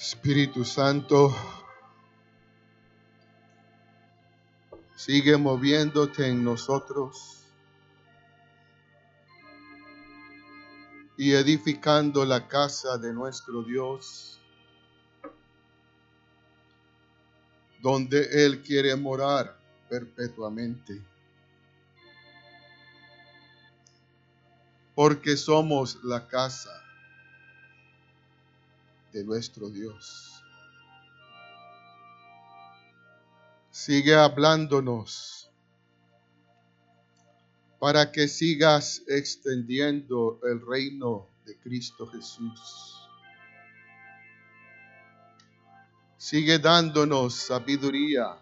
Espíritu Santo, sigue moviéndote en nosotros y edificando la casa de nuestro Dios, donde Él quiere morar perpetuamente. Porque somos la casa de nuestro Dios. Sigue hablándonos para que sigas extendiendo el reino de Cristo Jesús. Sigue dándonos sabiduría,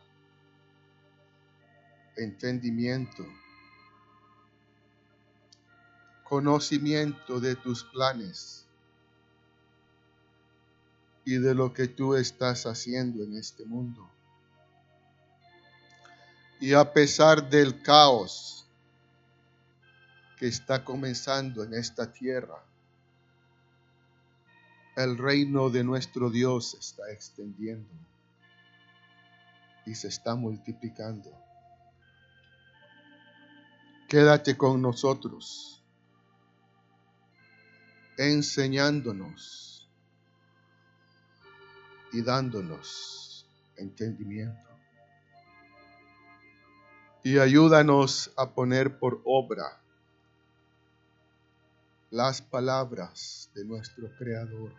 entendimiento, conocimiento de tus planes y de lo que tú estás haciendo en este mundo. Y a pesar del caos que está comenzando en esta tierra, el reino de nuestro Dios se está extendiendo y se está multiplicando. Quédate con nosotros, enseñándonos y dándonos entendimiento. Y ayúdanos a poner por obra las palabras de nuestro Creador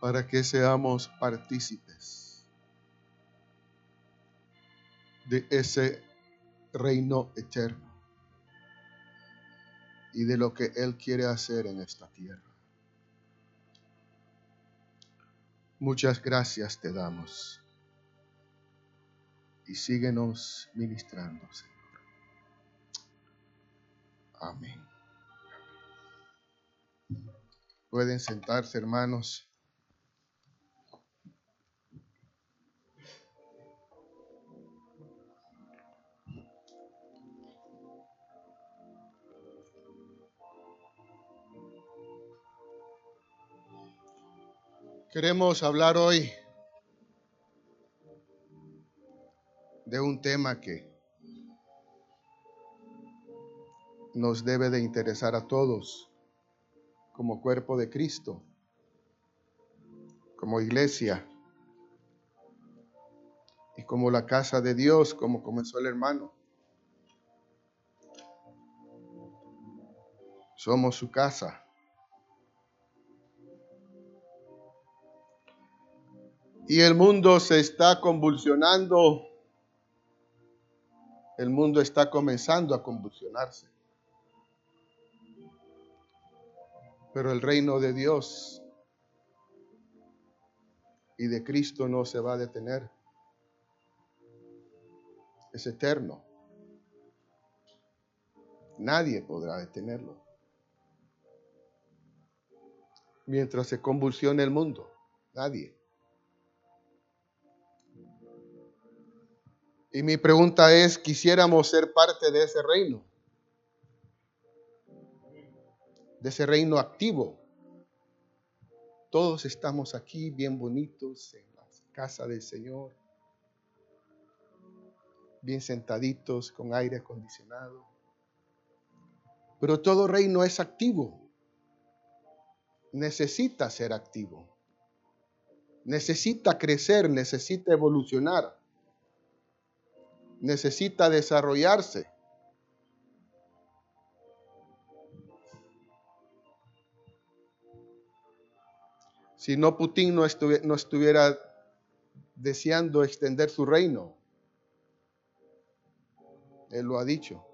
para que seamos partícipes de ese reino eterno y de lo que Él quiere hacer en esta tierra. Muchas gracias te damos. Y síguenos ministrando, Señor. Amén. Pueden sentarse, hermanos. Queremos hablar hoy de un tema que nos debe de interesar a todos como cuerpo de Cristo, como iglesia y como la casa de Dios, como comenzó el hermano. Somos su casa. Y el mundo se está convulsionando. El mundo está comenzando a convulsionarse. Pero el reino de Dios y de Cristo no se va a detener. Es eterno. Nadie podrá detenerlo. Mientras se convulsione el mundo, nadie. Y mi pregunta es, ¿quisiéramos ser parte de ese reino? De ese reino activo. Todos estamos aquí bien bonitos en la casa del Señor, bien sentaditos con aire acondicionado. Pero todo reino es activo. Necesita ser activo. Necesita crecer, necesita evolucionar necesita desarrollarse. Si no, Putin no, no estuviera deseando extender su reino. Él lo ha dicho.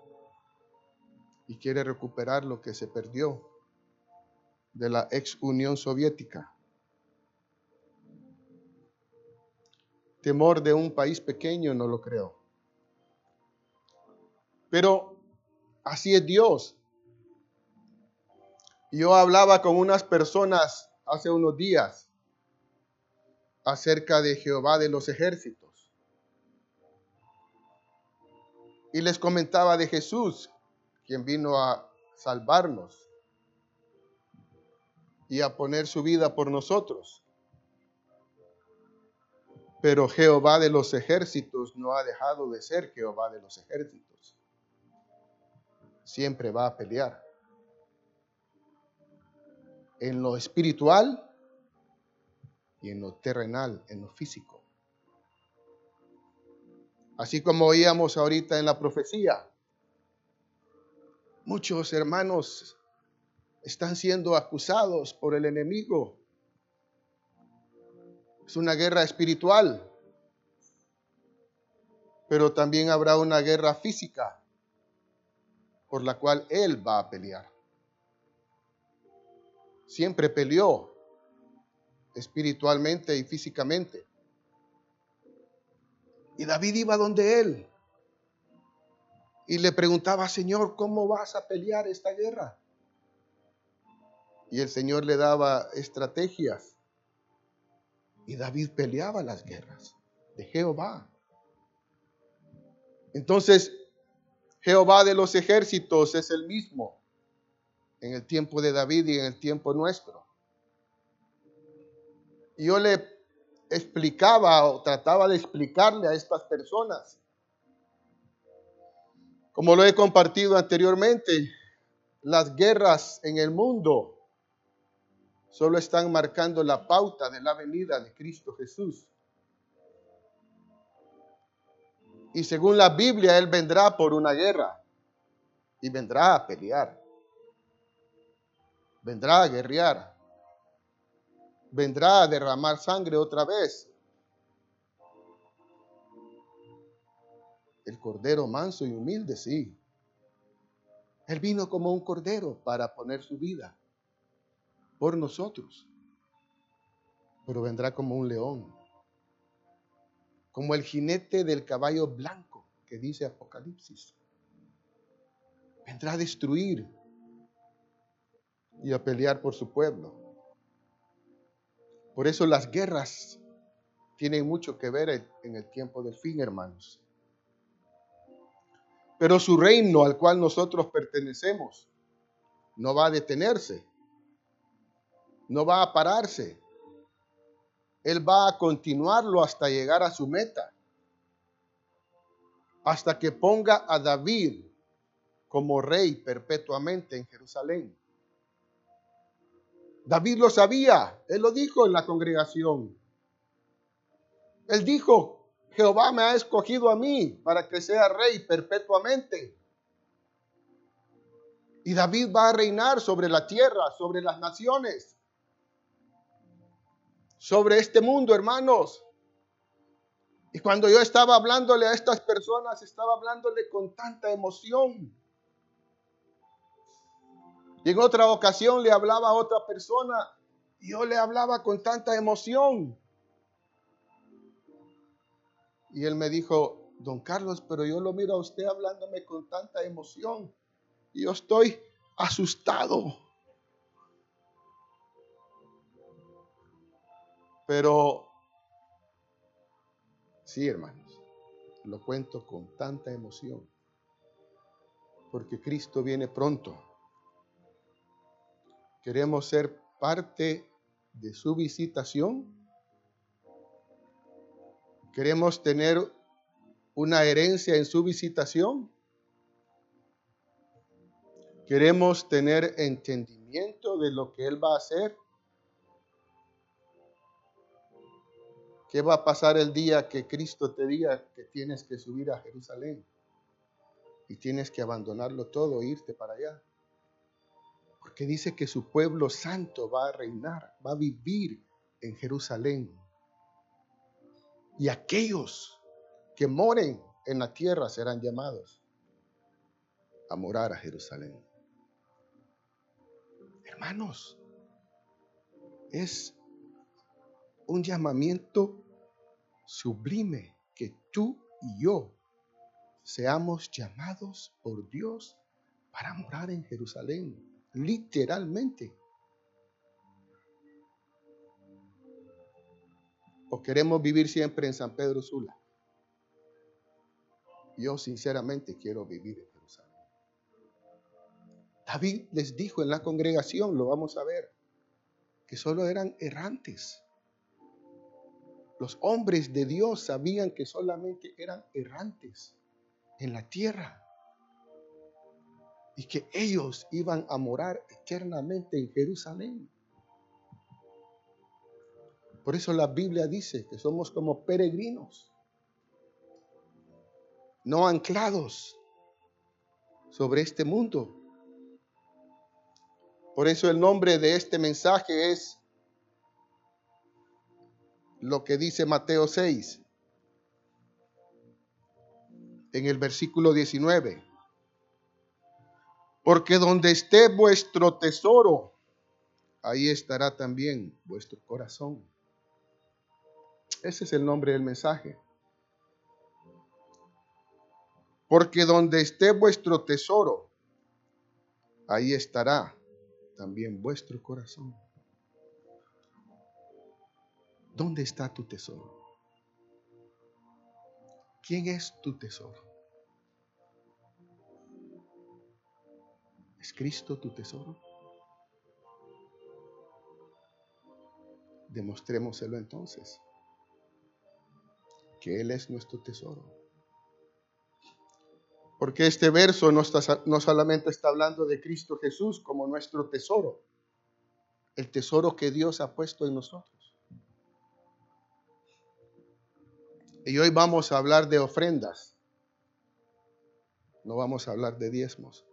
Y quiere recuperar lo que se perdió de la ex Unión Soviética. Temor de un país pequeño, no lo creo. Pero así es Dios. Yo hablaba con unas personas hace unos días acerca de Jehová de los ejércitos. Y les comentaba de Jesús, quien vino a salvarnos. y a poner su vida por nosotros. Pero Jehová de los ejércitos no ha dejado de ser Jehová de los ejércitos. Siempre va a pelear. En lo espiritual y en lo terrenal, en lo físico. Así como oíamos ahorita en la profecía, muchos hermanos están siendo acusados por el enemigo. Es una guerra espiritual, pero también habrá una guerra física por la cual él va a pelear. Siempre peleó espiritualmente y físicamente. Y David iba donde él y le preguntaba, Señor, ¿cómo vas a pelear esta guerra? Y el Señor le daba estrategias. Y David peleaba las guerras de Jehová. Entonces, Jehová de los ejércitos es el mismo en el tiempo de David y en el tiempo nuestro. Y yo le explicaba o trataba de explicarle a estas personas, como lo he compartido anteriormente, las guerras en el mundo solo están marcando la pauta de la venida de Cristo Jesús. Y según la Biblia, Él vendrá por una guerra y vendrá a pelear. Vendrá a guerrear. Vendrá a derramar sangre otra vez. El cordero manso y humilde, sí. Él vino como un cordero para poner su vida por nosotros. Pero vendrá como un león, como el jinete del caballo blanco que dice Apocalipsis. Vendrá a destruir y a pelear por su pueblo. Por eso las guerras tienen mucho que ver en el tiempo del fin, hermanos. Pero su reino al cual nosotros pertenecemos no va a detenerse no va a pararse. Él va a continuarlo hasta llegar a su meta. Hasta que ponga a David como rey perpetuamente en Jerusalén. David lo sabía, él lo dijo en la congregación. Él dijo, Jehová me ha escogido a mí para que sea rey perpetuamente. Y David va a reinar sobre la tierra, sobre las naciones sobre este mundo, hermanos. Y cuando yo estaba hablándole a estas personas, estaba hablándole con tanta emoción. Y en otra ocasión le hablaba a otra persona y yo le hablaba con tanta emoción. Y él me dijo, don Carlos, pero yo lo miro a usted hablándome con tanta emoción. Y yo estoy asustado. Pero, sí, hermanos, lo cuento con tanta emoción, porque Cristo viene pronto. Queremos ser parte de su visitación. Queremos tener una herencia en su visitación. Queremos tener entendimiento de lo que Él va a hacer. ¿Qué va a pasar el día que Cristo te diga que tienes que subir a Jerusalén? Y tienes que abandonarlo todo e irte para allá. Porque dice que su pueblo santo va a reinar, va a vivir en Jerusalén. Y aquellos que moren en la tierra serán llamados a morar a Jerusalén. Hermanos, es un llamamiento sublime que tú y yo seamos llamados por Dios para morar en Jerusalén, literalmente. ¿O queremos vivir siempre en San Pedro Sula? Yo sinceramente quiero vivir en Jerusalén. David les dijo en la congregación, lo vamos a ver, que solo eran errantes. Los hombres de Dios sabían que solamente eran errantes en la tierra y que ellos iban a morar eternamente en Jerusalén. Por eso la Biblia dice que somos como peregrinos, no anclados sobre este mundo. Por eso el nombre de este mensaje es lo que dice Mateo 6, en el versículo 19. Porque donde esté vuestro tesoro, ahí estará también vuestro corazón. Ese es el nombre del mensaje. Porque donde esté vuestro tesoro, ahí estará también vuestro corazón. ¿Dónde está tu tesoro? ¿Quién es tu tesoro? ¿Es Cristo tu tesoro? Demostrémoselo entonces, que Él es nuestro tesoro. Porque este verso no, está, no solamente está hablando de Cristo Jesús como nuestro tesoro, el tesoro que Dios ha puesto en nosotros. Y hoy vamos a hablar de ofrendas. No vamos a hablar de diezmos.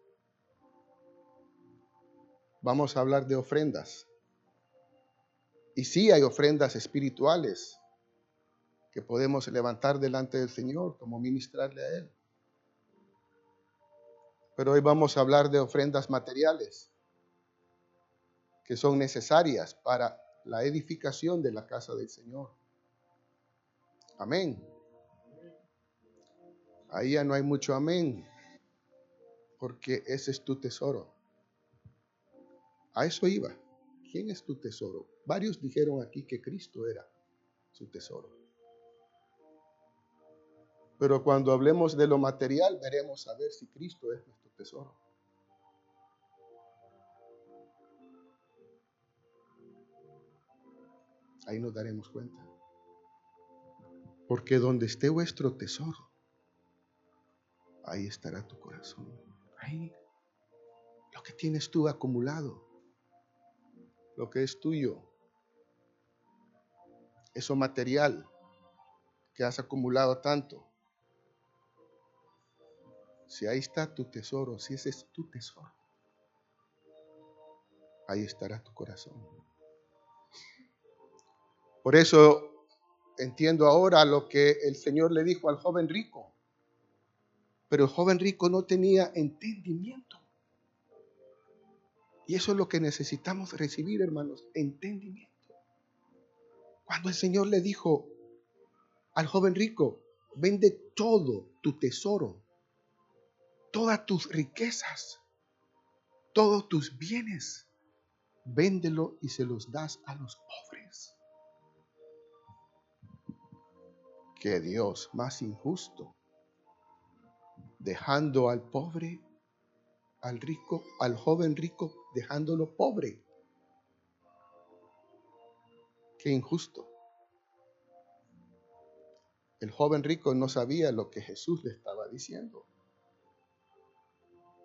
Vamos a hablar de ofrendas. Y sí hay ofrendas espirituales que podemos levantar delante del Señor, como ministrarle a Él. Pero hoy vamos a hablar de ofrendas materiales que son necesarias para la edificación de la casa del Señor. Amén. Ahí ya no hay mucho amén, porque ese es tu tesoro. A eso iba. ¿Quién es tu tesoro? Varios dijeron aquí que Cristo era su tesoro. Pero cuando hablemos de lo material, veremos a ver si Cristo es nuestro tesoro. Ahí nos daremos cuenta. Porque donde esté vuestro tesoro, ahí estará tu corazón. Ahí. Lo que tienes tú acumulado, lo que es tuyo, eso material que has acumulado tanto. Si ahí está tu tesoro, si ese es tu tesoro, ahí estará tu corazón. Por eso entiendo ahora lo que el Señor le dijo al joven rico. Pero el joven rico no tenía entendimiento. Y eso es lo que necesitamos recibir, hermanos, entendimiento. Cuando el Señor le dijo al joven rico, vende todo tu tesoro, todas tus riquezas, todos tus bienes, véndelo y se los das a los pobres. Que Dios más injusto, dejando al pobre, al rico, al joven rico, dejándolo pobre. Qué injusto. El joven rico no sabía lo que Jesús le estaba diciendo.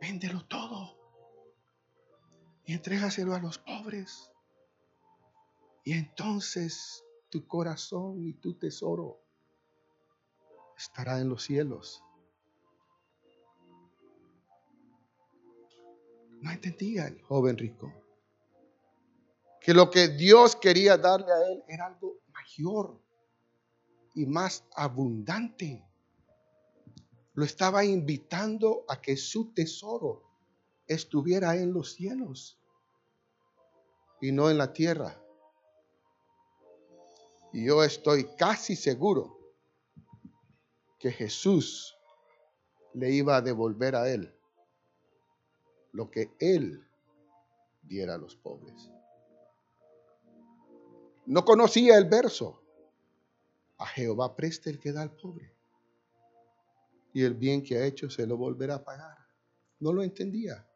Véndelo todo y entrégaselo a los pobres. Y entonces tu corazón y tu tesoro estará en los cielos. No entendía el joven rico que lo que Dios quería darle a él era algo mayor y más abundante. Lo estaba invitando a que su tesoro estuviera en los cielos y no en la tierra. Y yo estoy casi seguro que Jesús le iba a devolver a él lo que él diera a los pobres. No conocía el verso. A Jehová preste el que da al pobre. Y el bien que ha hecho se lo volverá a pagar. No lo entendía.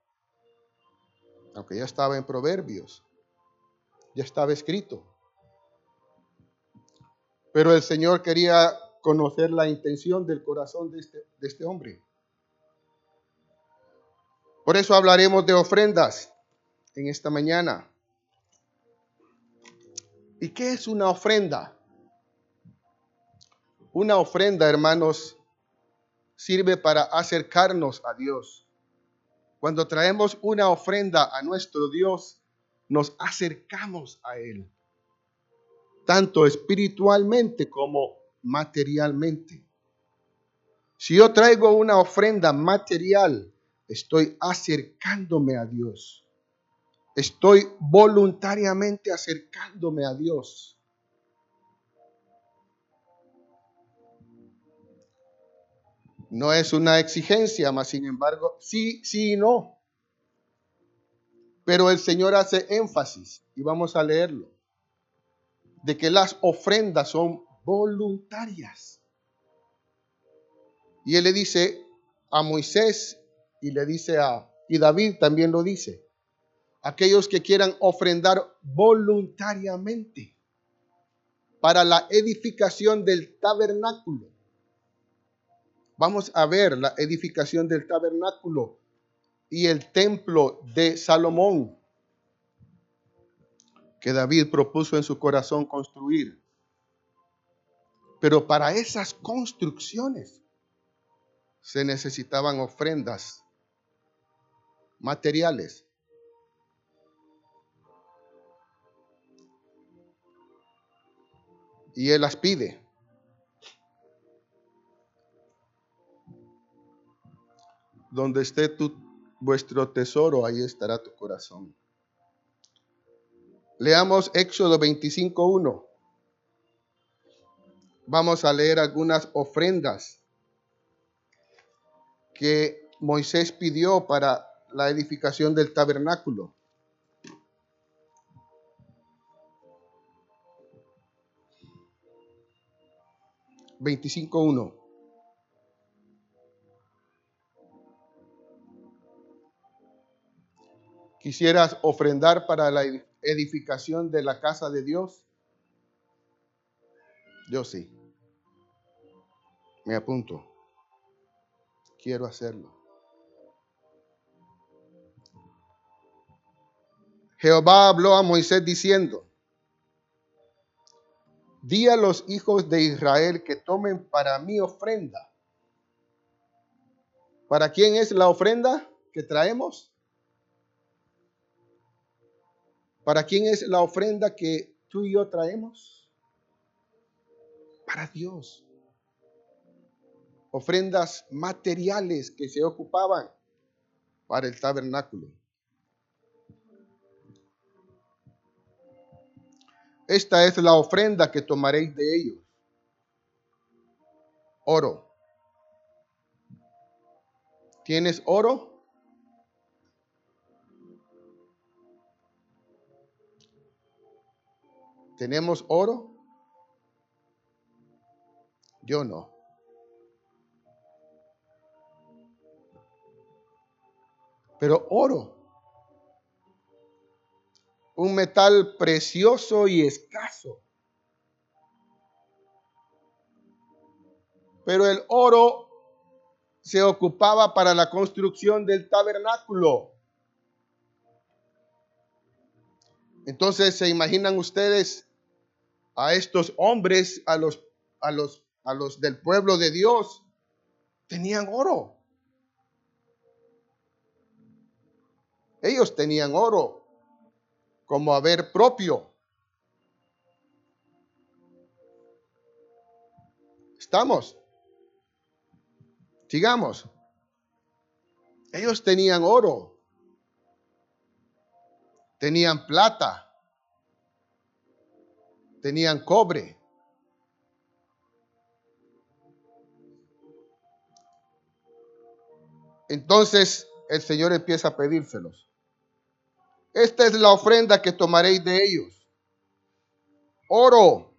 Aunque ya estaba en Proverbios. Ya estaba escrito. Pero el Señor quería conocer la intención del corazón de este, de este hombre. Por eso hablaremos de ofrendas en esta mañana. ¿Y qué es una ofrenda? Una ofrenda, hermanos, sirve para acercarnos a Dios. Cuando traemos una ofrenda a nuestro Dios, nos acercamos a Él, tanto espiritualmente como materialmente. Si yo traigo una ofrenda material, estoy acercándome a Dios. Estoy voluntariamente acercándome a Dios. No es una exigencia, mas sin embargo, sí, sí y no. Pero el Señor hace énfasis, y vamos a leerlo, de que las ofrendas son voluntarias. Y él le dice a Moisés y le dice a, y David también lo dice, aquellos que quieran ofrendar voluntariamente para la edificación del tabernáculo vamos a ver la edificación del tabernáculo y el templo de Salomón que David propuso en su corazón construir. Pero para esas construcciones se necesitaban ofrendas materiales. Y él las pide. Donde esté tu, vuestro tesoro, ahí estará tu corazón. Leamos Éxodo 25.1. Vamos a leer algunas ofrendas que Moisés pidió para la edificación del tabernáculo. Veinticinco uno. ¿Quisieras ofrendar para la edificación de la casa de Dios? Yo sí. Me apunto. Quiero hacerlo. Jehová habló a Moisés diciendo, di a los hijos de Israel que tomen para mí ofrenda. ¿Para quién es la ofrenda que traemos? ¿Para quién es la ofrenda que tú y yo traemos? Para Dios. Ofrendas materiales que se ocupaban para el tabernáculo. Esta es la ofrenda que tomaréis de ellos. Oro. ¿Tienes oro? ¿Tenemos oro? Yo no. Pero oro, un metal precioso y escaso. Pero el oro se ocupaba para la construcción del tabernáculo. Entonces, ¿se imaginan ustedes a estos hombres, a los, a los, a los del pueblo de Dios, tenían oro. Ellos tenían oro como haber propio. ¿Estamos? Sigamos. Ellos tenían oro, tenían plata, tenían cobre. Entonces el Señor empieza a pedírselos. Esta es la ofrenda que tomaréis de ellos. Oro,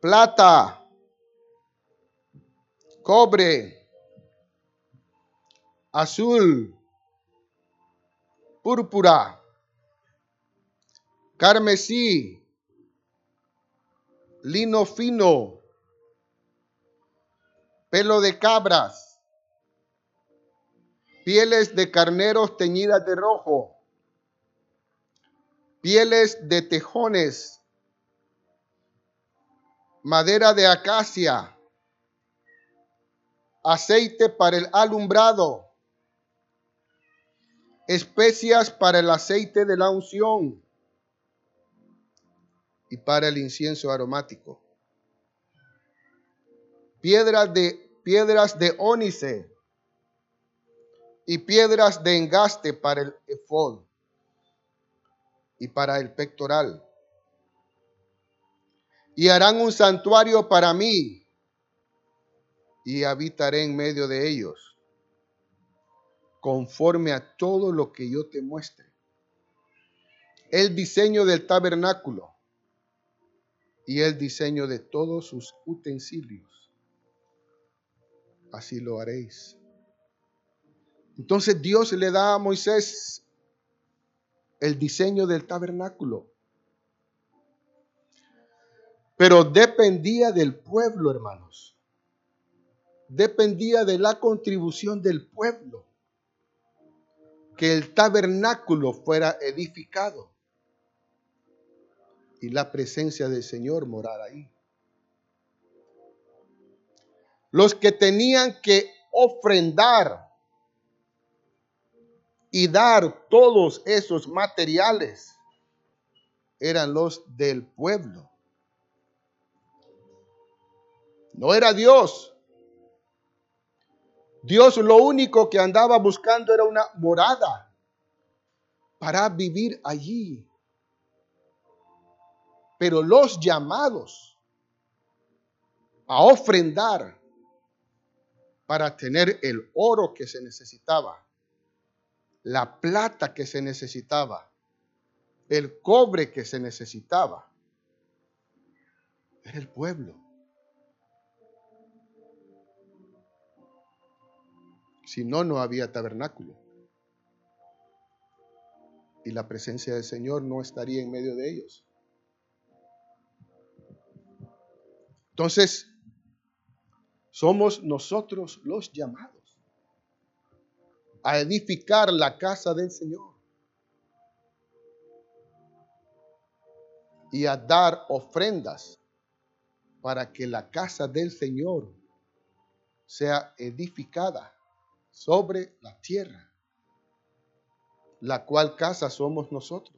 plata, cobre, azul, púrpura, carmesí, lino fino, pelo de cabras, pieles de carneros teñidas de rojo, pieles de tejones, madera de acacia, aceite para el alumbrado, especias para el aceite de la unción y para el incienso aromático. Piedras de, piedras de ónice y piedras de engaste para el efod y para el pectoral. Y harán un santuario para mí y habitaré en medio de ellos, conforme a todo lo que yo te muestre. El diseño del tabernáculo y el diseño de todos sus utensilios. Así lo haréis. Entonces Dios le da a Moisés el diseño del tabernáculo. Pero dependía del pueblo, hermanos. Dependía de la contribución del pueblo que el tabernáculo fuera edificado y la presencia del Señor morar ahí. Los que tenían que ofrendar y dar todos esos materiales eran los del pueblo. No era Dios. Dios lo único que andaba buscando era una morada para vivir allí. Pero los llamados a ofrendar para tener el oro que se necesitaba, la plata que se necesitaba, el cobre que se necesitaba, era el pueblo. Si no, no había tabernáculo. Y la presencia del Señor no estaría en medio de ellos. Entonces, somos nosotros los llamados a edificar la casa del Señor y a dar ofrendas para que la casa del Señor sea edificada sobre la tierra, la cual casa somos nosotros.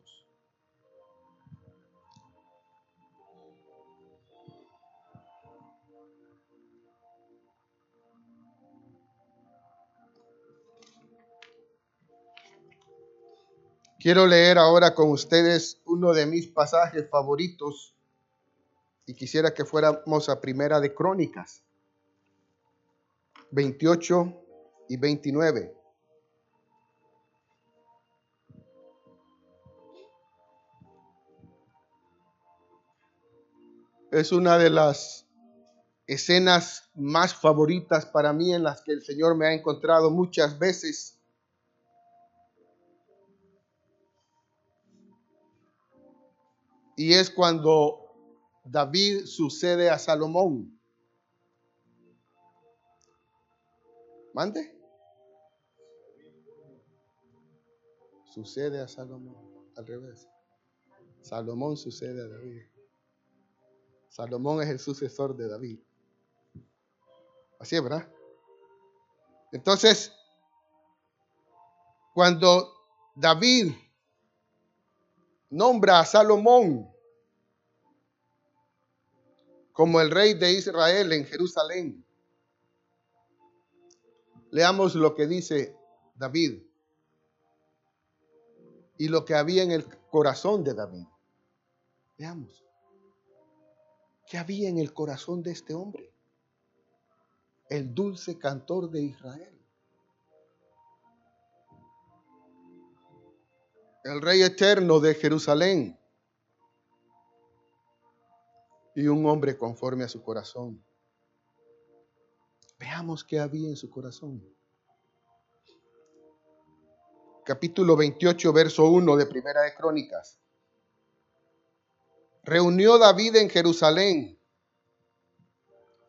Quiero leer ahora con ustedes uno de mis pasajes favoritos y quisiera que fuéramos a Primera de Crónicas 28 y 29. Es una de las escenas más favoritas para mí en las que el Señor me ha encontrado muchas veces Y es cuando David sucede a Salomón. ¿Mande? Sucede a Salomón, al revés. Salomón sucede a David. Salomón es el sucesor de David. Así es, ¿verdad? Entonces, cuando David nombra a Salomón como el rey de Israel en Jerusalén. Leamos lo que dice David y lo que había en el corazón de David. Veamos. ¿Qué había en el corazón de este hombre? El dulce cantor de Israel. El Rey eterno de Jerusalén, y un hombre conforme a su corazón. Veamos qué había en su corazón. Capítulo 28, verso 1 de Primera de Crónicas. reunió David en Jerusalén.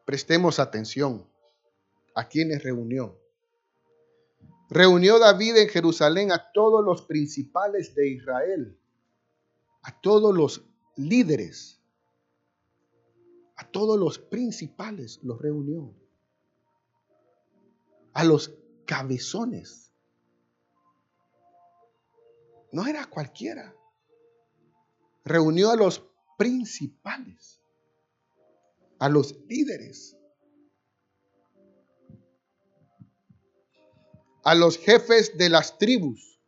Prestemos atención a quienes reunió. Reunió David en Jerusalén a todos los principales de Israel, a todos los líderes, a todos los principales los reunió, a los cabezones. No era cualquiera. Reunió a los principales, a los líderes, a los jefes de las tribus,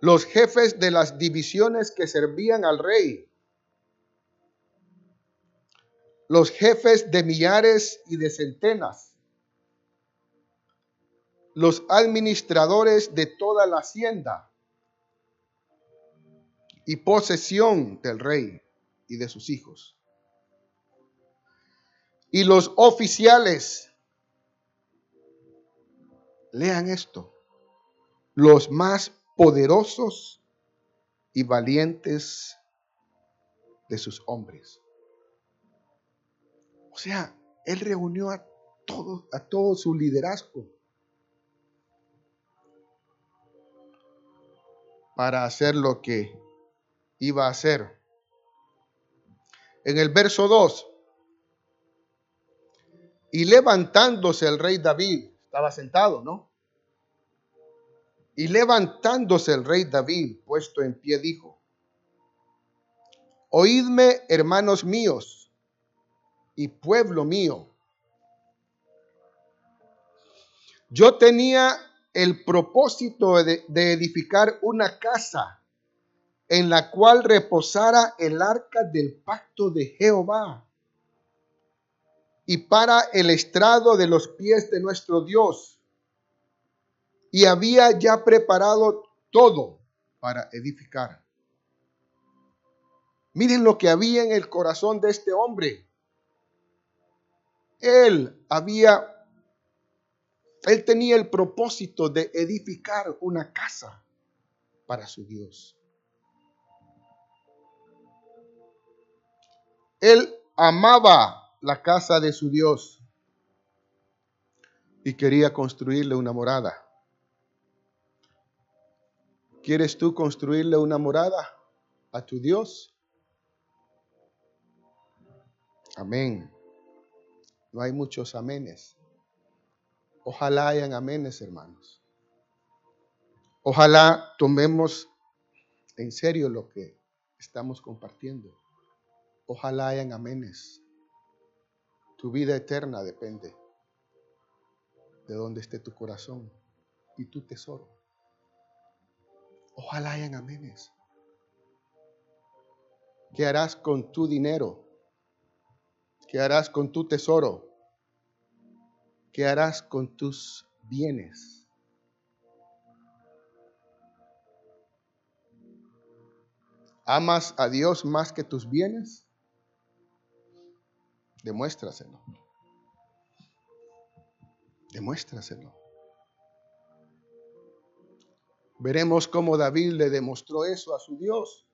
los jefes de las divisiones que servían al rey, los jefes de millares y de centenas, los administradores de toda la hacienda y posesión del rey y de sus hijos. Y los oficiales, lean esto, los más poderosos y valientes de sus hombres. O sea, él reunió a todo, a todo su liderazgo para hacer lo que iba a hacer. En el verso 2, y levantándose el rey David, estaba sentado, ¿no? Y levantándose el rey David, puesto en pie, dijo, Oídme, hermanos míos y pueblo mío. Yo tenía el propósito de, edificar una casa en la cual reposara el arca del pacto de Jehová y para el estrado de los pies de nuestro Dios y había ya preparado todo para edificar. Miren lo que había en el corazón de este hombre. Él había, él tenía el propósito de edificar una casa para su Dios. Él amaba la casa de su Dios y quería construirle una morada. ¿Quieres tú construirle una morada a tu Dios? Amén. No hay muchos amenes. Ojalá hayan amenes, hermanos. Ojalá tomemos en serio lo que estamos compartiendo. Ojalá hayan amenes. Tu vida eterna depende de dónde esté tu corazón y tu tesoro. Ojalá hayan amenes. ¿Qué harás con tu dinero? ¿Qué harás con tu tesoro? ¿Qué harás con tus bienes? ¿Amas a Dios más que tus bienes? Demuéstraselo. Demuéstraselo. Veremos cómo David le demostró eso a su Dios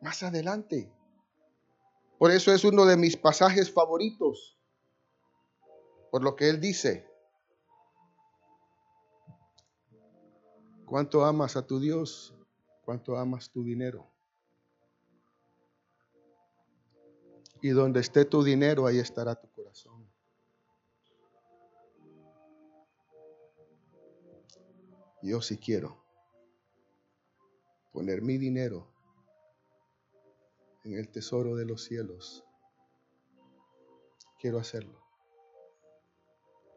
más adelante. Por eso es uno de mis pasajes favoritos, por lo que él dice. ¿Cuánto amas a tu Dios? ¿Cuánto amas tu dinero? Y donde esté tu dinero, ahí estará tu corazón. Yo sí quiero poner mi dinero en el tesoro de los cielos. Quiero hacerlo.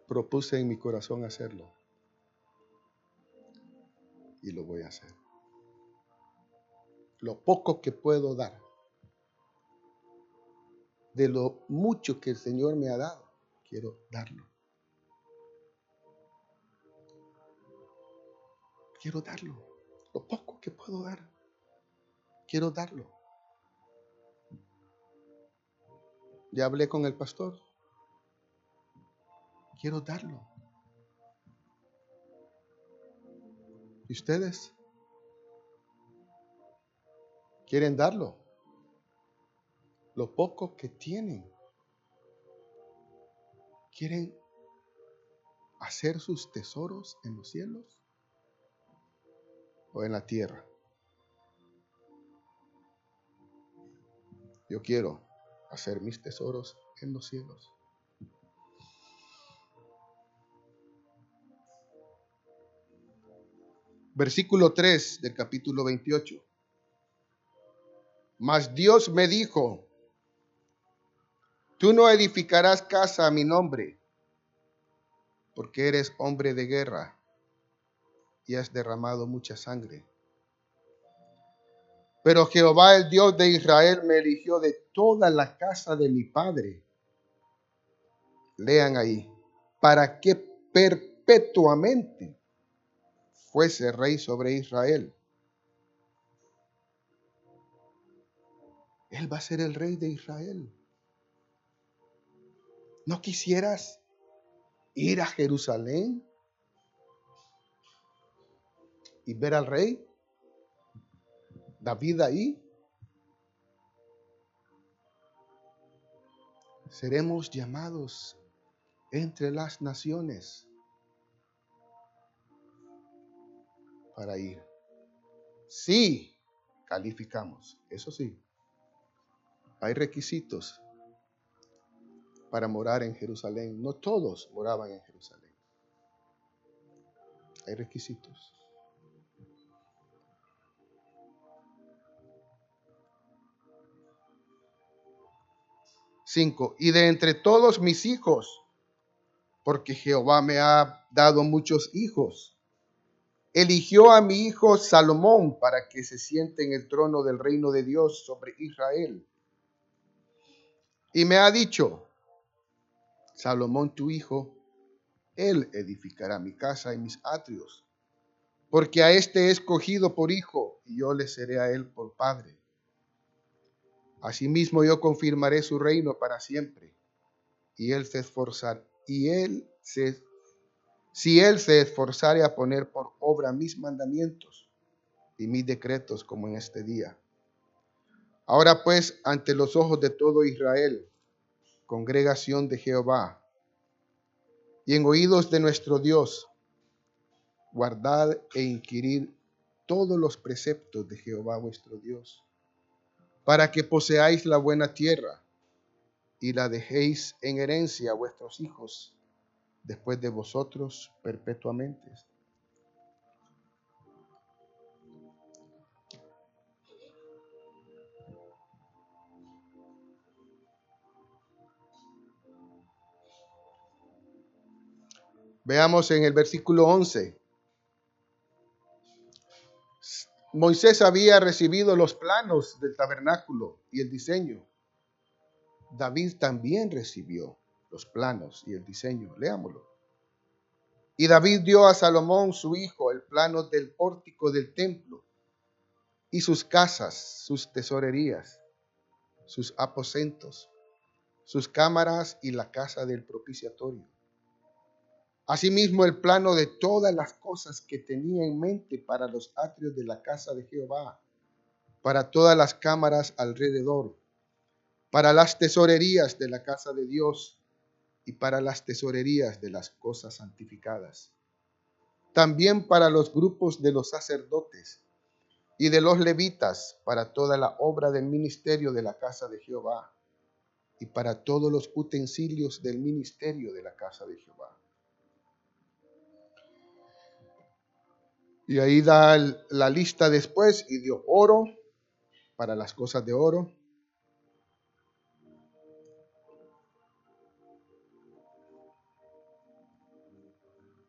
Propuse en mi corazón hacerlo. Y lo voy a hacer. Lo poco que puedo dar. De lo mucho que el Señor me ha dado, quiero darlo. Quiero darlo. Lo poco que puedo dar. Quiero darlo. Ya hablé con el pastor. Quiero darlo. ¿Y ustedes? quieren darlo. Lo poco que tienen. Quieren hacer sus tesoros en los cielos o en la tierra. Yo quiero hacer mis tesoros en los cielos. Versículo 3 del capítulo 28. Mas Dios me dijo, tú no edificarás casa a mi nombre, porque eres hombre de guerra y has derramado mucha sangre. Pero Jehová, el Dios de Israel, me eligió de toda la casa de mi padre. Lean ahí, para que perpetuamente fuese rey sobre Israel. Él va a ser el rey de Israel. ¿No quisieras ir a Jerusalén y ver al rey? David ahí. Seremos llamados entre las naciones para ir. Sí, calificamos, eso sí. Hay requisitos para morar en Jerusalén. No todos moraban en Jerusalén. Hay requisitos. 5. Y de entre todos mis hijos, porque Jehová me ha dado muchos hijos, eligió a mi hijo Salomón para que se siente en el trono del reino de Dios sobre Israel. Y me ha dicho, Salomón tu hijo, él edificará mi casa y mis atrios, porque a este he escogido por hijo, y yo le seré a él por padre Asimismo yo confirmaré su reino para siempre. Y él se esforzará, y él se, si él se esforzare a poner por obra mis mandamientos y mis decretos como en este día. Ahora pues, ante los ojos de todo Israel, congregación de Jehová, y en oídos de nuestro Dios, guardad e inquirid todos los preceptos de Jehová vuestro Dios para que poseáis la buena tierra y la dejéis en herencia a vuestros hijos después de vosotros perpetuamente. Veamos en el versículo 11. Moisés había recibido los planos del tabernáculo y el diseño. David también recibió los planos y el diseño. Leámoslo. Y David dio a Salomón, su hijo, el plano del pórtico del templo y sus casas, sus tesorerías, sus aposentos, sus cámaras y la casa del propiciatorio. Asimismo, el plano de todas las cosas que tenía en mente para los atrios de la casa de Jehová, para todas las cámaras alrededor, para las tesorerías de la casa de Dios y para las tesorerías de las cosas santificadas. También para los grupos de los sacerdotes y de los levitas, para toda la obra del ministerio de la casa de Jehová y para todos los utensilios del ministerio de la casa de Jehová Y ahí da la lista después y dio oro para las cosas de oro.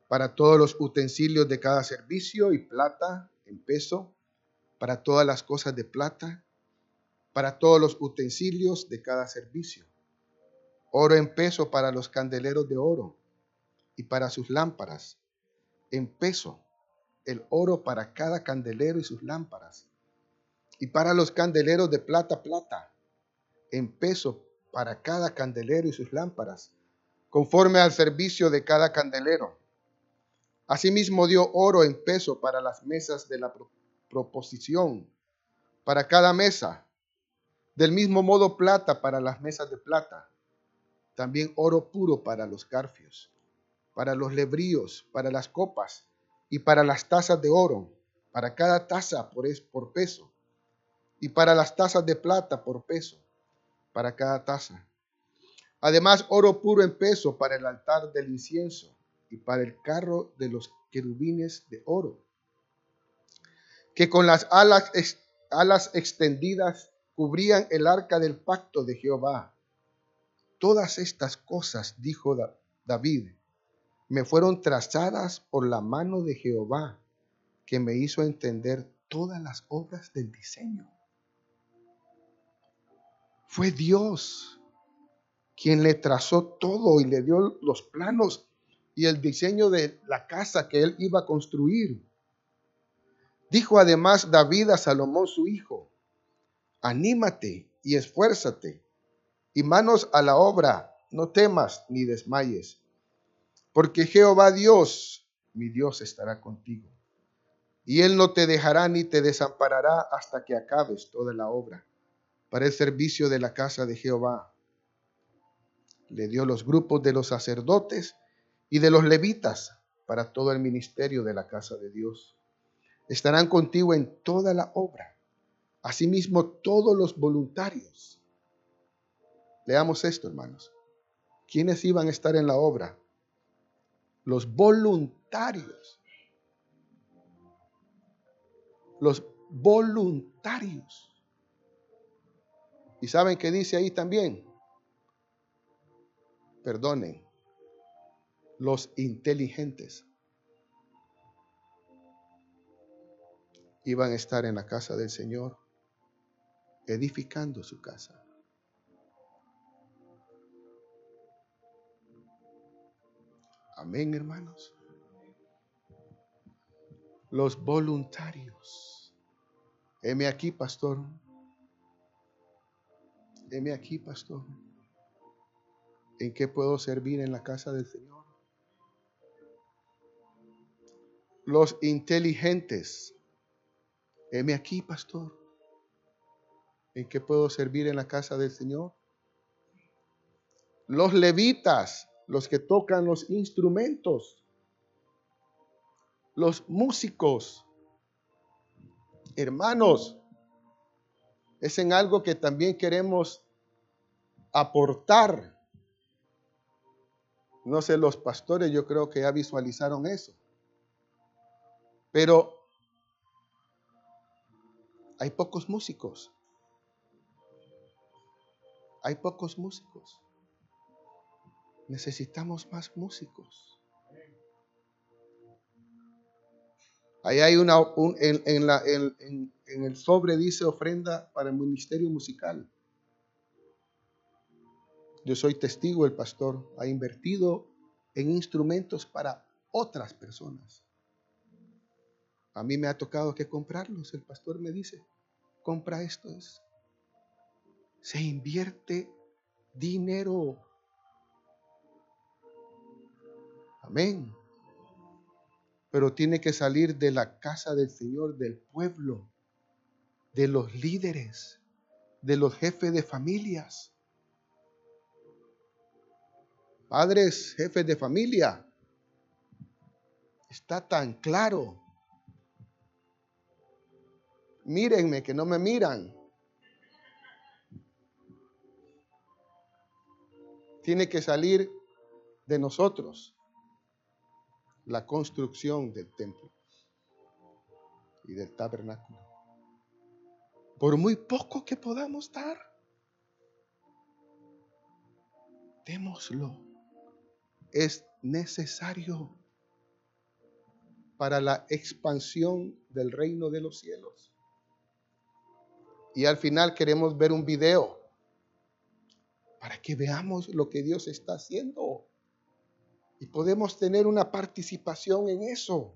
Para todos los utensilios de cada servicio y plata en peso. Para todas las cosas de plata. Para todos los utensilios de cada servicio. Oro en peso para los candeleros de oro y para sus lámparas en peso el oro para cada candelero y sus lámparas, y para los candeleros de plata, plata, en peso para cada candelero y sus lámparas, conforme al servicio de cada candelero. Asimismo dio oro en peso para las mesas de la proposición, para cada mesa. Del mismo modo plata para las mesas de plata. También oro puro para los garfios, para los lebríos, para las copas y para las tazas de oro, para cada taza por, peso, y para las tazas de plata por peso, para cada taza. Además, oro puro en peso para el altar del incienso y para el carro de los querubines de oro, que con las alas, alas extendidas cubrían el arca del pacto de Jehová. Todas estas cosas, dijo David, me fueron trazadas por la mano de Jehová, que me hizo entender todas las obras del diseño. Fue Dios quien le trazó todo y le dio los planos y el diseño de la casa que él iba a construir. Dijo además David a Salomón su hijo, anímate y esfuérzate, y manos a la obra, no temas ni desmayes, porque Jehová Dios, mi Dios, estará contigo, y él no te dejará ni te desamparará hasta que acabes toda la obra para el servicio de la casa de Jehová. Le dio los grupos de los sacerdotes y de los levitas para todo el ministerio de la casa de Dios. Estarán contigo en toda la obra. Asimismo, todos los voluntarios. Leamos esto, hermanos. ¿Quiénes iban a estar en la obra? Los voluntarios. Los voluntarios. ¿Y saben qué dice ahí también? Perdonen, los inteligentes iban a estar en la casa del Señor, edificando su casa. Amén, hermanos. Los voluntarios. Heme aquí, pastor. Heme aquí, pastor. ¿En qué puedo servir en la casa del Señor? Los inteligentes. Heme aquí, pastor. ¿En qué puedo servir en la casa del Señor? Los levitas, los que tocan los instrumentos. Los músicos. Hermanos, es en algo que también queremos aportar. No sé, los pastores yo creo que ya visualizaron eso. Pero hay pocos músicos. Hay pocos músicos. Necesitamos más músicos. Ahí hay una, en, la, en, en el sobre dice ofrenda para el ministerio musical. Yo soy testigo, el pastor ha invertido en instrumentos para otras personas. A mí me ha tocado que comprarlos. El pastor me dice, compra estos. Se invierte dinero. Amén. Pero tiene que salir de la casa del Señor, del pueblo de los líderes, de los jefes de familias. Padres, jefes de familia, está tan claro. Mírenme que no me miran. Tiene que salir de nosotros la construcción del templo y del tabernáculo por muy poco que podamos dar, démoslo. Es necesario para la expansión del reino de los cielos. Y al final queremos ver un video para que veamos lo que Dios está haciendo. Y podemos tener una participación en eso.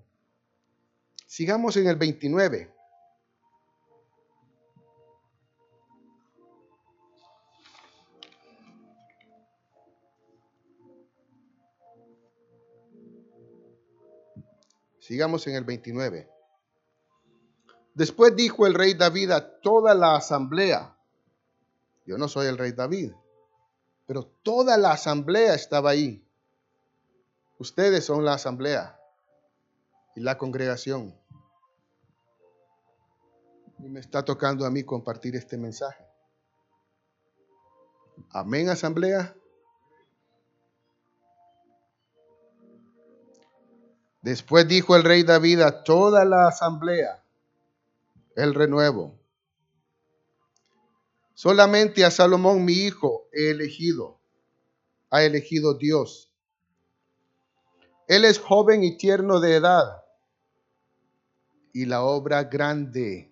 Sigamos en el 29. Sigamos en el 29. Después dijo el rey David a toda la asamblea, yo no soy el rey David, pero toda la asamblea estaba ahí. Ustedes son la asamblea y la congregación. Y me está tocando a mí compartir este mensaje. Amén, asamblea. Después dijo el rey David a toda la asamblea, el renuevo. Solamente a Salomón, mi hijo, he elegido. Ha elegido Dios. Él es joven y tierno de edad. Y la obra grande.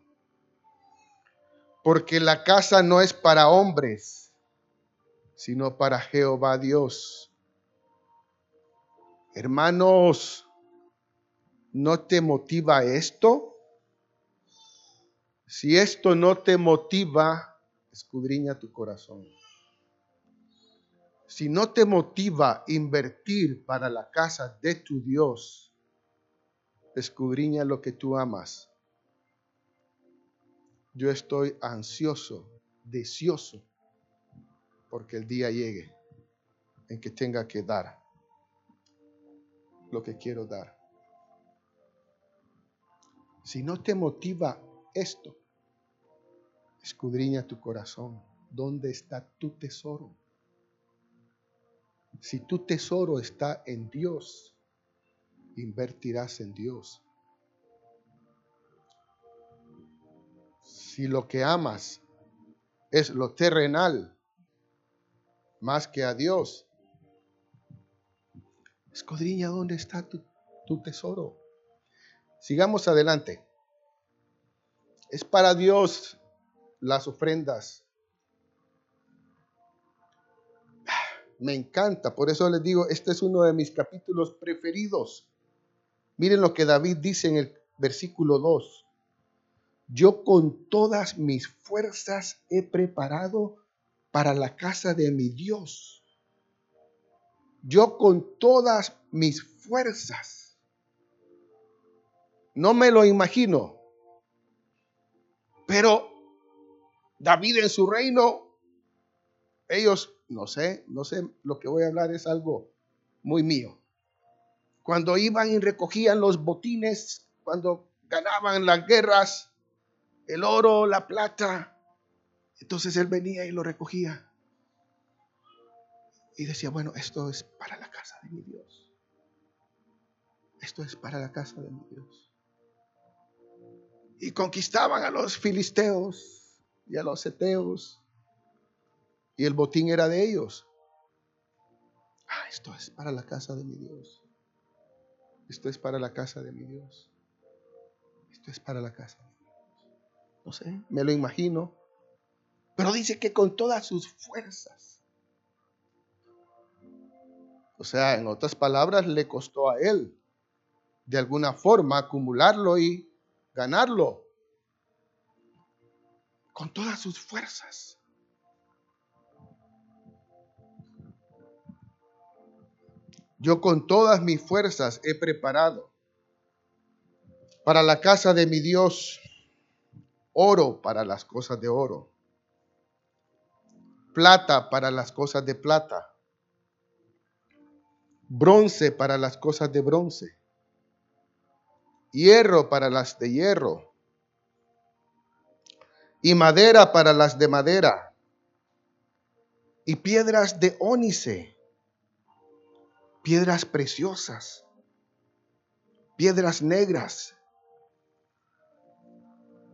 Porque la casa no es para hombres, sino para Jehová Dios. Hermanos, ¿no te motiva esto? Si esto no te motiva, escudriña tu corazón. Si no te motiva invertir para la casa de tu Dios, escudriña lo que tú amas. Yo estoy ansioso, deseoso, porque el día llegue en que tenga que dar lo que quiero dar. Si no te motiva esto, escudriña tu corazón. ¿Dónde está tu tesoro? Si tu tesoro está en Dios, invertirás en Dios. Si lo que amas es lo terrenal más que a Dios, escudriña dónde está tu, tu tesoro. Sigamos adelante. Es para Dios las ofrendas. Me encanta, por eso les digo, este es uno de mis capítulos preferidos. Miren lo que David dice en el versículo 2. Yo con todas mis fuerzas he preparado para la casa de mi Dios. Yo con todas mis fuerzas no me lo imagino. Pero David en su reino, ellos, no sé, no sé, lo que voy a hablar es algo muy mío. Cuando iban y recogían los botines, cuando ganaban las guerras, el oro, la plata, entonces él venía y lo recogía. Y decía, bueno, esto es para la casa de mi Dios. Esto es para la casa de mi Dios y conquistaban a los filisteos y a los eteos. Y el botín era de ellos. Ah, esto es para la casa de mi Dios. Esto es para la casa de mi Dios. Esto es para la casa de mi Dios. No sé, me lo imagino. Pero dice que con todas sus fuerzas. O sea, en otras palabras, le costó a él de alguna forma acumularlo y ganarlo con todas sus fuerzas. Yo con todas mis fuerzas he preparado para la casa de mi Dios oro para las cosas de oro, plata para las cosas de plata, bronce para las cosas de bronce hierro para las de hierro y madera para las de madera y piedras de ónice, piedras preciosas, piedras negras,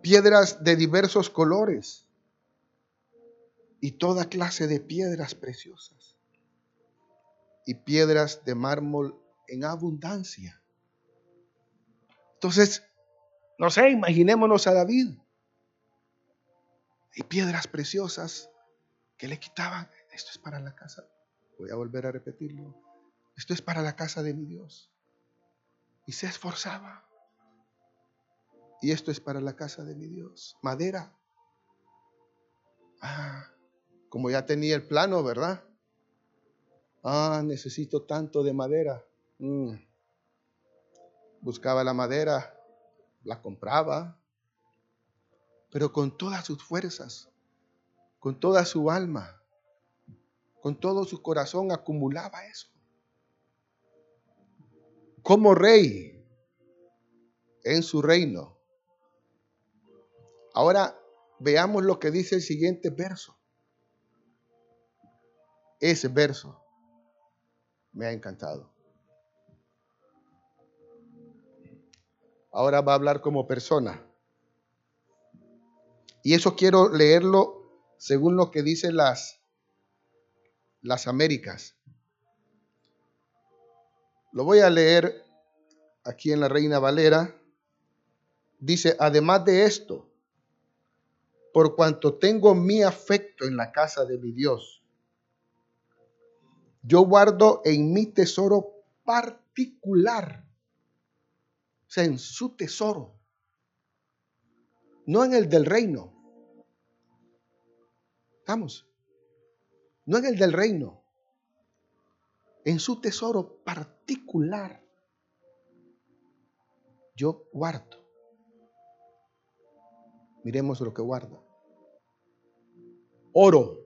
piedras de diversos colores y toda clase de piedras preciosas y piedras de mármol en abundancia entonces, no sé, imaginémonos a David. Y piedras preciosas que le quitaban. Esto es para la casa. Voy a volver a repetirlo. Esto es para la casa de mi Dios. Y se esforzaba. Y esto es para la casa de mi Dios. Madera. Ah, como ya tenía el plano, ¿verdad? Ah, necesito tanto de madera. Mm buscaba la madera, la compraba, pero con todas sus fuerzas, con toda su alma, con todo su corazón acumulaba eso. Como rey en su reino. Ahora veamos lo que dice el siguiente verso. Ese verso me ha encantado. Ahora va a hablar como persona. Y eso quiero leerlo según lo que dicen las, las Américas. Lo voy a leer aquí en la Reina Valera. Dice, además de esto, por cuanto tengo mi afecto en la casa de mi Dios, yo guardo en mi tesoro particular, o sea, en su tesoro, no en el del reino, Vamos. No en el del reino. En su tesoro particular. Yo guardo. Miremos lo que guarda. Oro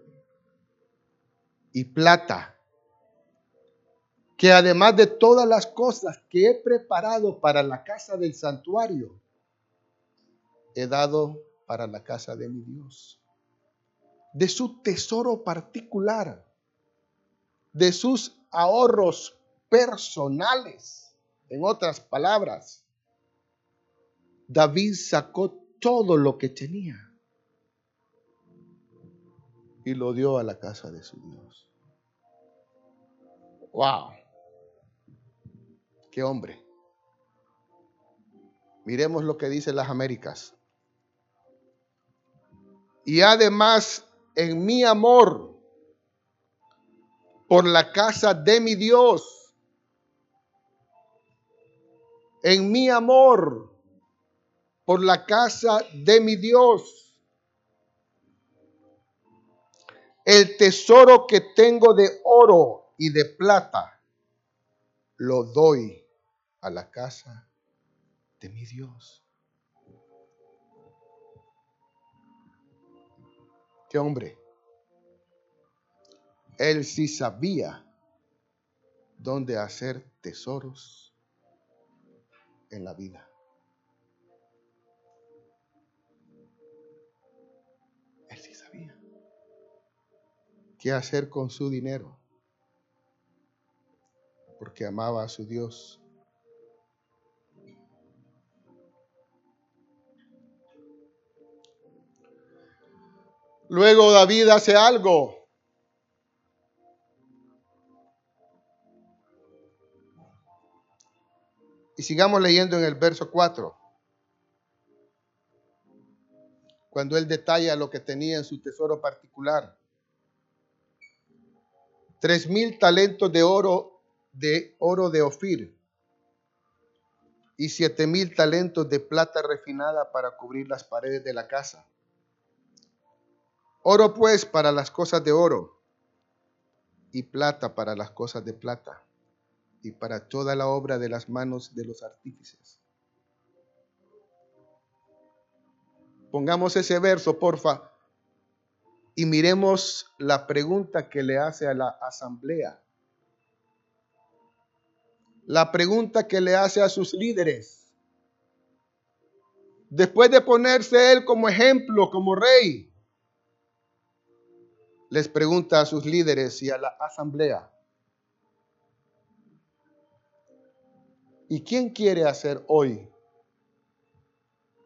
y plata. Que además de todas las cosas que he preparado para la casa del santuario, he dado para la casa de mi Dios de su tesoro particular, de sus ahorros personales. En otras palabras, David sacó todo lo que tenía y lo dio a la casa de su Dios. ¡Wow! ¡Qué hombre! Miremos lo que dice las Américas. Y además en mi amor por la casa de mi Dios, en mi amor por la casa de mi Dios. El tesoro que tengo de oro y de plata, lo doy a la casa de mi Dios. ¿Qué hombre? Él sí sabía dónde hacer tesoros en la vida. Él sí sabía qué hacer con su dinero, porque amaba a su Dios Luego David hace algo. Y sigamos leyendo en el verso 4. Cuando él detalla lo que tenía en su tesoro particular. Tres mil talentos de oro de oro de Ofir y siete mil talentos de plata refinada para cubrir las paredes de la casa Oro pues para las cosas de oro y plata para las cosas de plata y para toda la obra de las manos de los artífices. Pongamos ese verso, porfa, y miremos la pregunta que le hace a la asamblea. La pregunta que le hace a sus líderes. Después de ponerse él como ejemplo, como rey, les pregunta a sus líderes y a la asamblea, ¿y quién quiere hacer hoy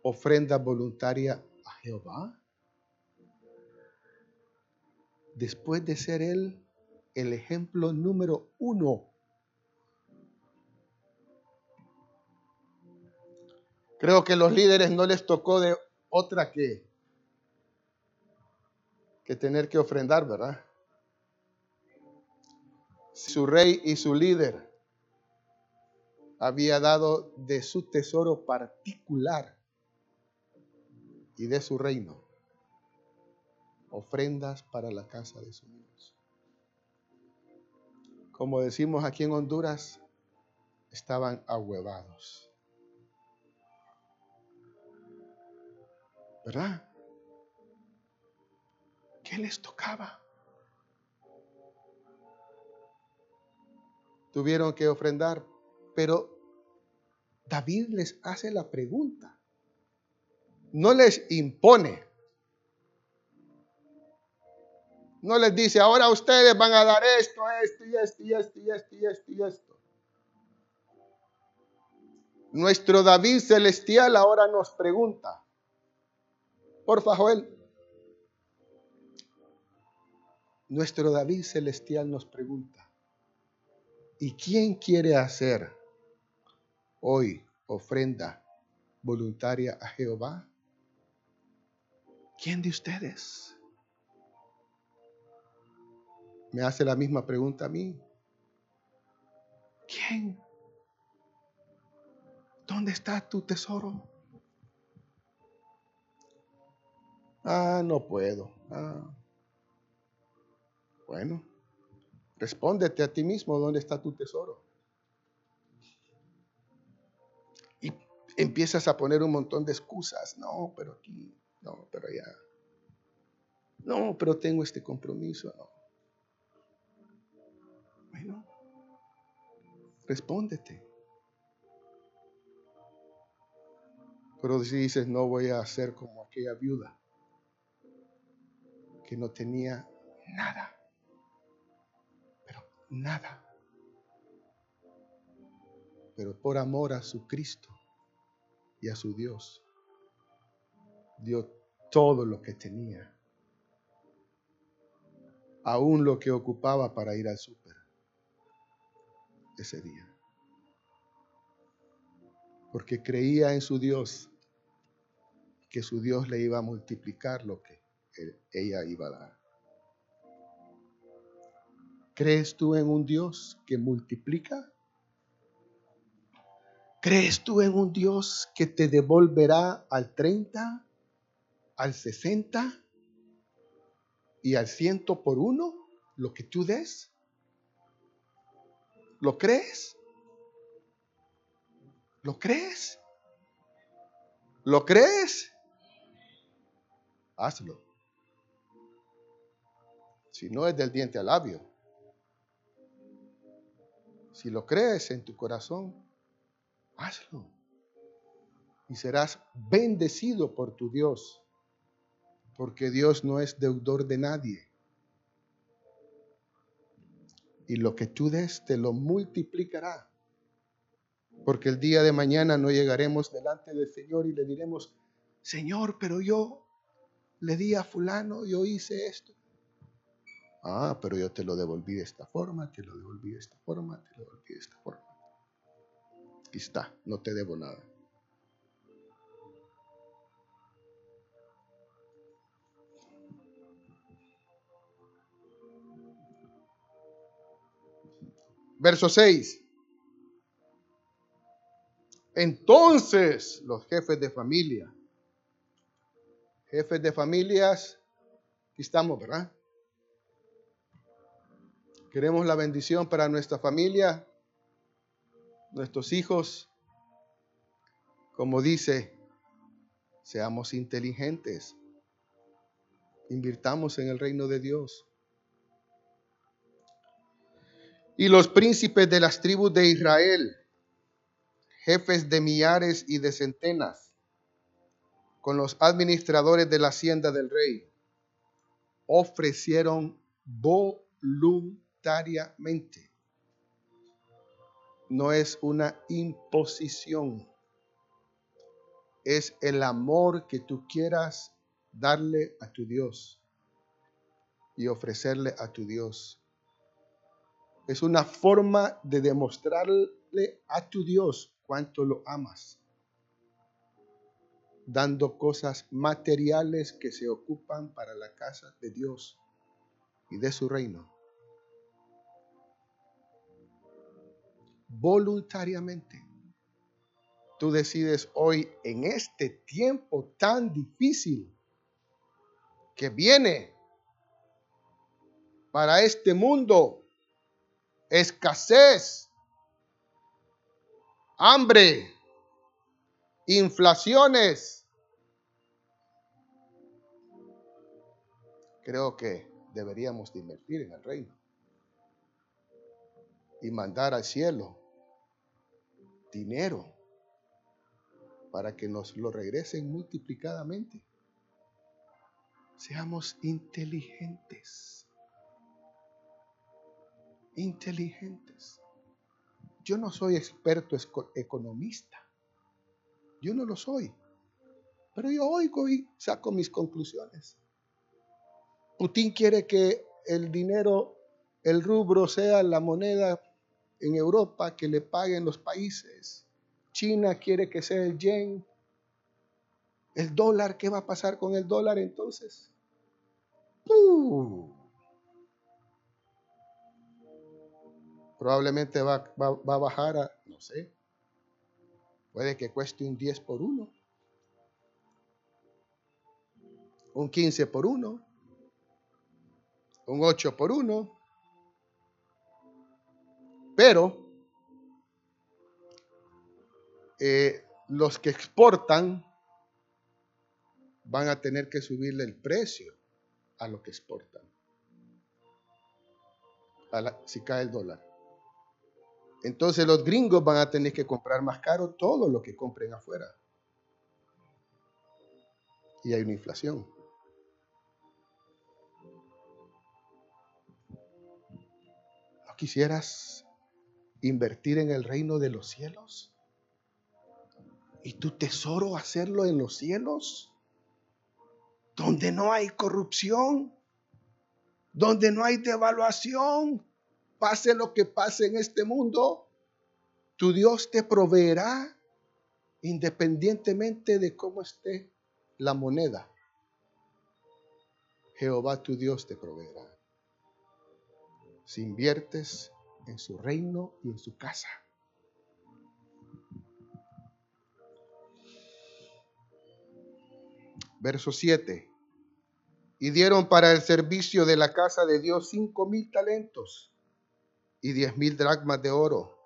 ofrenda voluntaria a Jehová? Después de ser él el ejemplo número uno. Creo que los líderes no les tocó de otra que que tener que ofrendar, ¿verdad? Su rey y su líder había dado de su tesoro particular y de su reino ofrendas para la casa de su Dios. Como decimos aquí en Honduras, estaban ahuevados. ¿Verdad? ¿Qué les tocaba? Tuvieron que ofrendar, pero David les hace la pregunta. No les impone. No les dice, ahora ustedes van a dar esto, esto y esto y esto y esto y esto y esto. Nuestro David celestial ahora nos pregunta, por Joel. Nuestro David celestial nos pregunta, ¿y quién quiere hacer hoy ofrenda voluntaria a Jehová? ¿Quién de ustedes? me hace la misma pregunta a mí. ¿Quién? ¿Dónde está tu tesoro? Ah, no puedo. Ah. Bueno, respóndete a ti mismo dónde está tu tesoro. Empiezas a poner un montón de excusas. No, pero aquí, no, pero allá. No, pero tengo este compromiso. No. Bueno, respóndete. Pero si dices, no voy a ser como aquella viuda que no tenía nada, pero nada. Pero por amor a su Cristo y a su Dios, dio todo lo que tenía, aún lo que ocupaba para ir al súper ese día. Porque creía en su Dios, que su Dios le iba a multiplicar lo que ella iba a dar. ¿Crees tú en un Dios que multiplica? ¿Crees tú en un Dios que te devolverá al 30, al 60 y al ciento por uno lo que tú des? ¿Lo crees? ¿Lo crees? ¿Lo crees? Hazlo. Si no es del diente al labio. Si lo crees en tu corazón, hazlo. Y serás bendecido por tu Dios. Porque Dios no es deudor de nadie y lo que tú des te lo multiplicará. Porque el día de mañana no llegaremos delante del Señor y le diremos, Señor, pero yo le di a fulano, yo hice esto. Ah, pero yo te lo devolví de esta forma, te lo devolví de esta forma, te lo devolví de esta forma. Aquí está, no te debo nada. Verso 6. Entonces los jefes de familia, jefes de familias, aquí estamos, ¿verdad? Queremos la bendición para nuestra familia, nuestros hijos. Como dice, seamos inteligentes, invirtamos en el reino de Dios. y los príncipes de las tribus de Israel, jefes de millares y de centenas, con los administradores de la hacienda del rey, ofrecieron voluntariamente. No es una imposición, es el amor que tú quieras darle a tu Dios y ofrecerle a tu Dios. Es una forma de demostrarle a tu Dios cuánto lo amas, dando cosas materiales que se ocupan para la casa de Dios y de su reino. Voluntariamente. Tú decides hoy, en este tiempo tan difícil que viene para este mundo, escasez, hambre, inflaciones, creo que deberíamos de invertir en el reino y mandar al cielo dinero para que nos lo regresen multiplicadamente. Seamos inteligentes. Inteligentes. Yo no soy experto economista. Yo no lo soy. Pero yo oigo y saco mis conclusiones. Putin quiere que el dinero, el rubro sea la moneda en Europa que le paguen los países. China quiere que sea el yen. El dólar, ¿qué va a pasar con el dólar entonces? Probablemente va, va, a bajar a, no sé, puede que cueste un 10 por 1, un 15 por 1, un 8 por 1, pero eh, los que exportan van a tener que subirle el precio a lo que exportan. si cae el dólar. Entonces los gringos van a tener que comprar más caro todo lo que compren afuera. Y hay una inflación. ¿No quisieras invertir en el reino de los cielos? ¿Y tu tesoro hacerlo en los cielos? Donde no hay corrupción, donde no hay devaluación, pase lo que pase en este mundo, tu Dios te proveerá independientemente de cómo esté la moneda. Jehová tu Dios te proveerá. Si inviertes en su reino y en su casa. Verso 7. Y dieron para el servicio de la casa de Dios cinco mil talentos y diez mil dracmas de oro,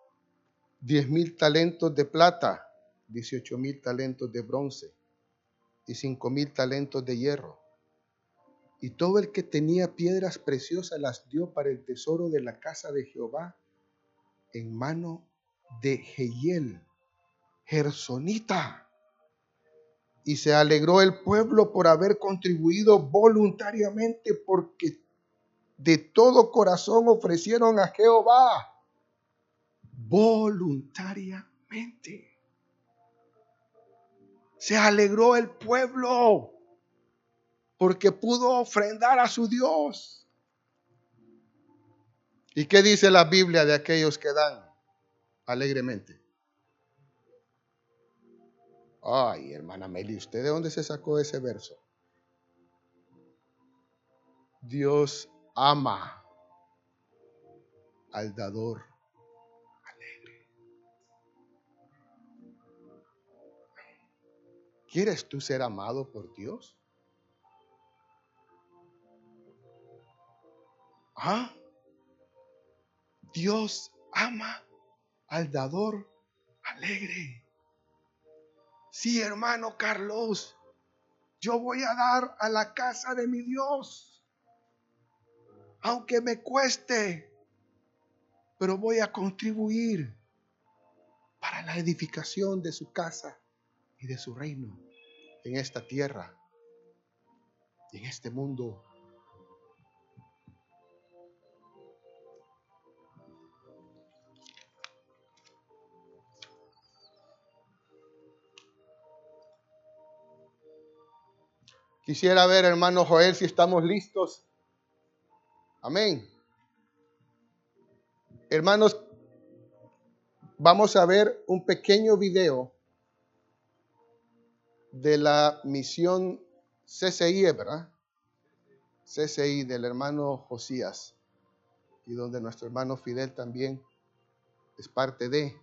diez mil talentos de plata, dieciocho mil talentos de bronce y cinco mil talentos de hierro. Y todo el que tenía piedras preciosas las dio para el tesoro de la casa de Jehová en mano de Jehiel, Gersonita. Y se alegró el pueblo por haber contribuido voluntariamente porque de todo corazón ofrecieron a Jehová voluntariamente. Se alegró el pueblo porque pudo ofrendar a su Dios. ¿Y qué dice la Biblia de aquellos que dan alegremente? Ay, hermana Meli, ¿usted de dónde se sacó ese verso? Dios ama al dador alegre. ¿Quieres tú ser amado por Dios? ¿Ah? Dios ama al dador alegre. Sí, hermano Carlos, yo voy a dar a la casa de mi Dios aunque me cueste, pero voy a contribuir para la edificación de su casa y de su reino en esta tierra y en este mundo. Quisiera ver, hermano Joel, si estamos listos Amén. Hermanos, vamos a ver un pequeño video de la misión CCI, ¿verdad? CCI del hermano Josías y donde nuestro hermano Fidel también es parte de.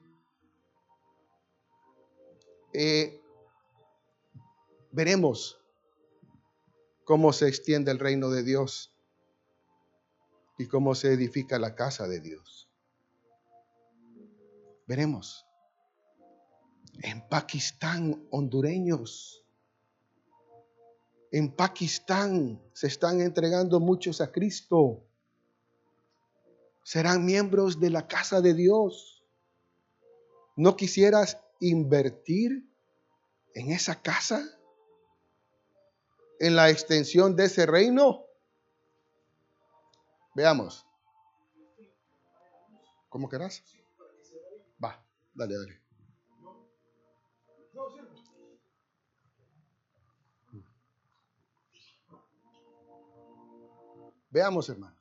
Eh, veremos cómo se extiende el reino de Dios y cómo se edifica la casa de Dios. Veremos. En Pakistán, hondureños. En Pakistán se están entregando muchos a Cristo. Serán miembros de la casa de Dios. ¿No quisieras invertir en esa casa? ¿En la extensión de ese reino? Veamos. ¿Cómo querás? Va, dale, dale. Veamos, hermanos.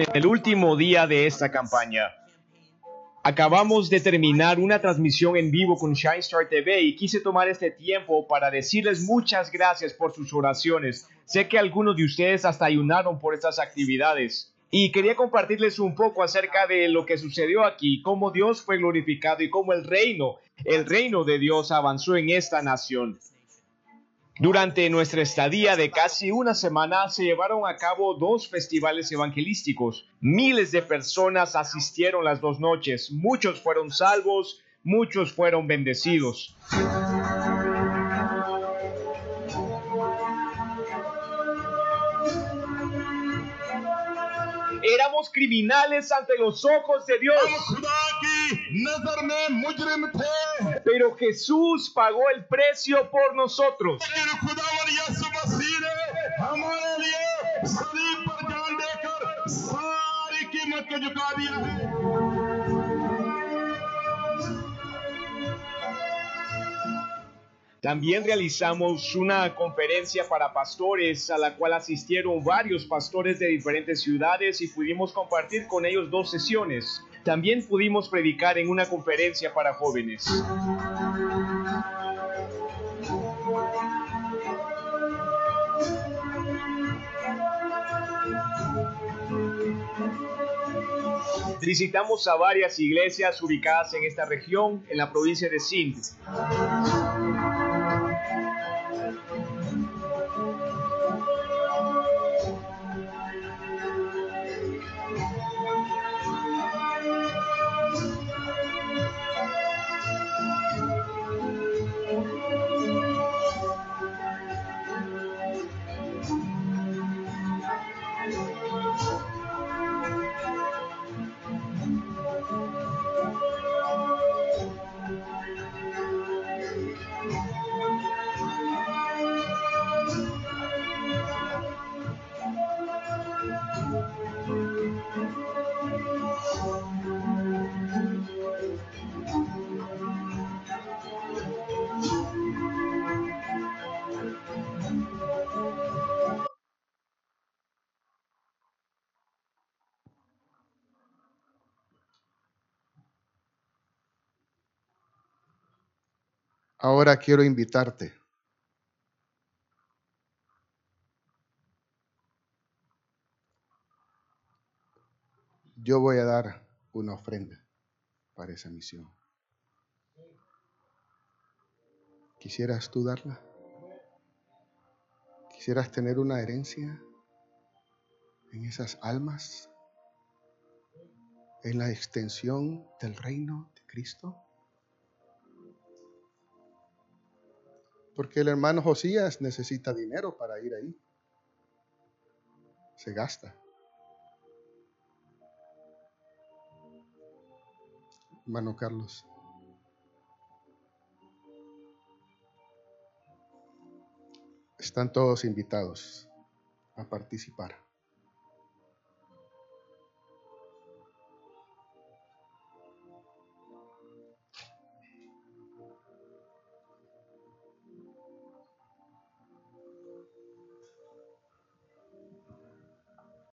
En el último día de esta campaña. Acabamos de terminar una transmisión en vivo con Shine Star TV y quise tomar este tiempo para decirles muchas gracias por sus oraciones. Sé que algunos de ustedes hasta ayunaron por estas actividades. Y quería compartirles un poco acerca de lo que sucedió aquí, cómo Dios fue glorificado y cómo el reino, el reino de Dios avanzó en esta nación. Durante nuestra estadía de casi una semana se llevaron a cabo dos festivales evangelísticos. Miles de personas asistieron las dos noches. Muchos fueron salvos, muchos fueron bendecidos. Éramos criminales ante los ojos de Dios. Pero Jesús pagó el precio por nosotros. También realizamos una conferencia para pastores a la cual asistieron varios pastores de diferentes ciudades y pudimos compartir con ellos dos sesiones. También pudimos predicar en una conferencia para jóvenes. Visitamos a varias iglesias ubicadas en esta región, en la provincia de Sindh. Ahora quiero invitarte. Yo voy a dar una ofrenda para esa misión. ¿Quisieras tú darla? ¿Quisieras tener una herencia en esas almas? ¿En la extensión del reino de Cristo? Porque el hermano Josías necesita dinero para ir ahí. Se gasta. Hermano Carlos. Están todos invitados a participar.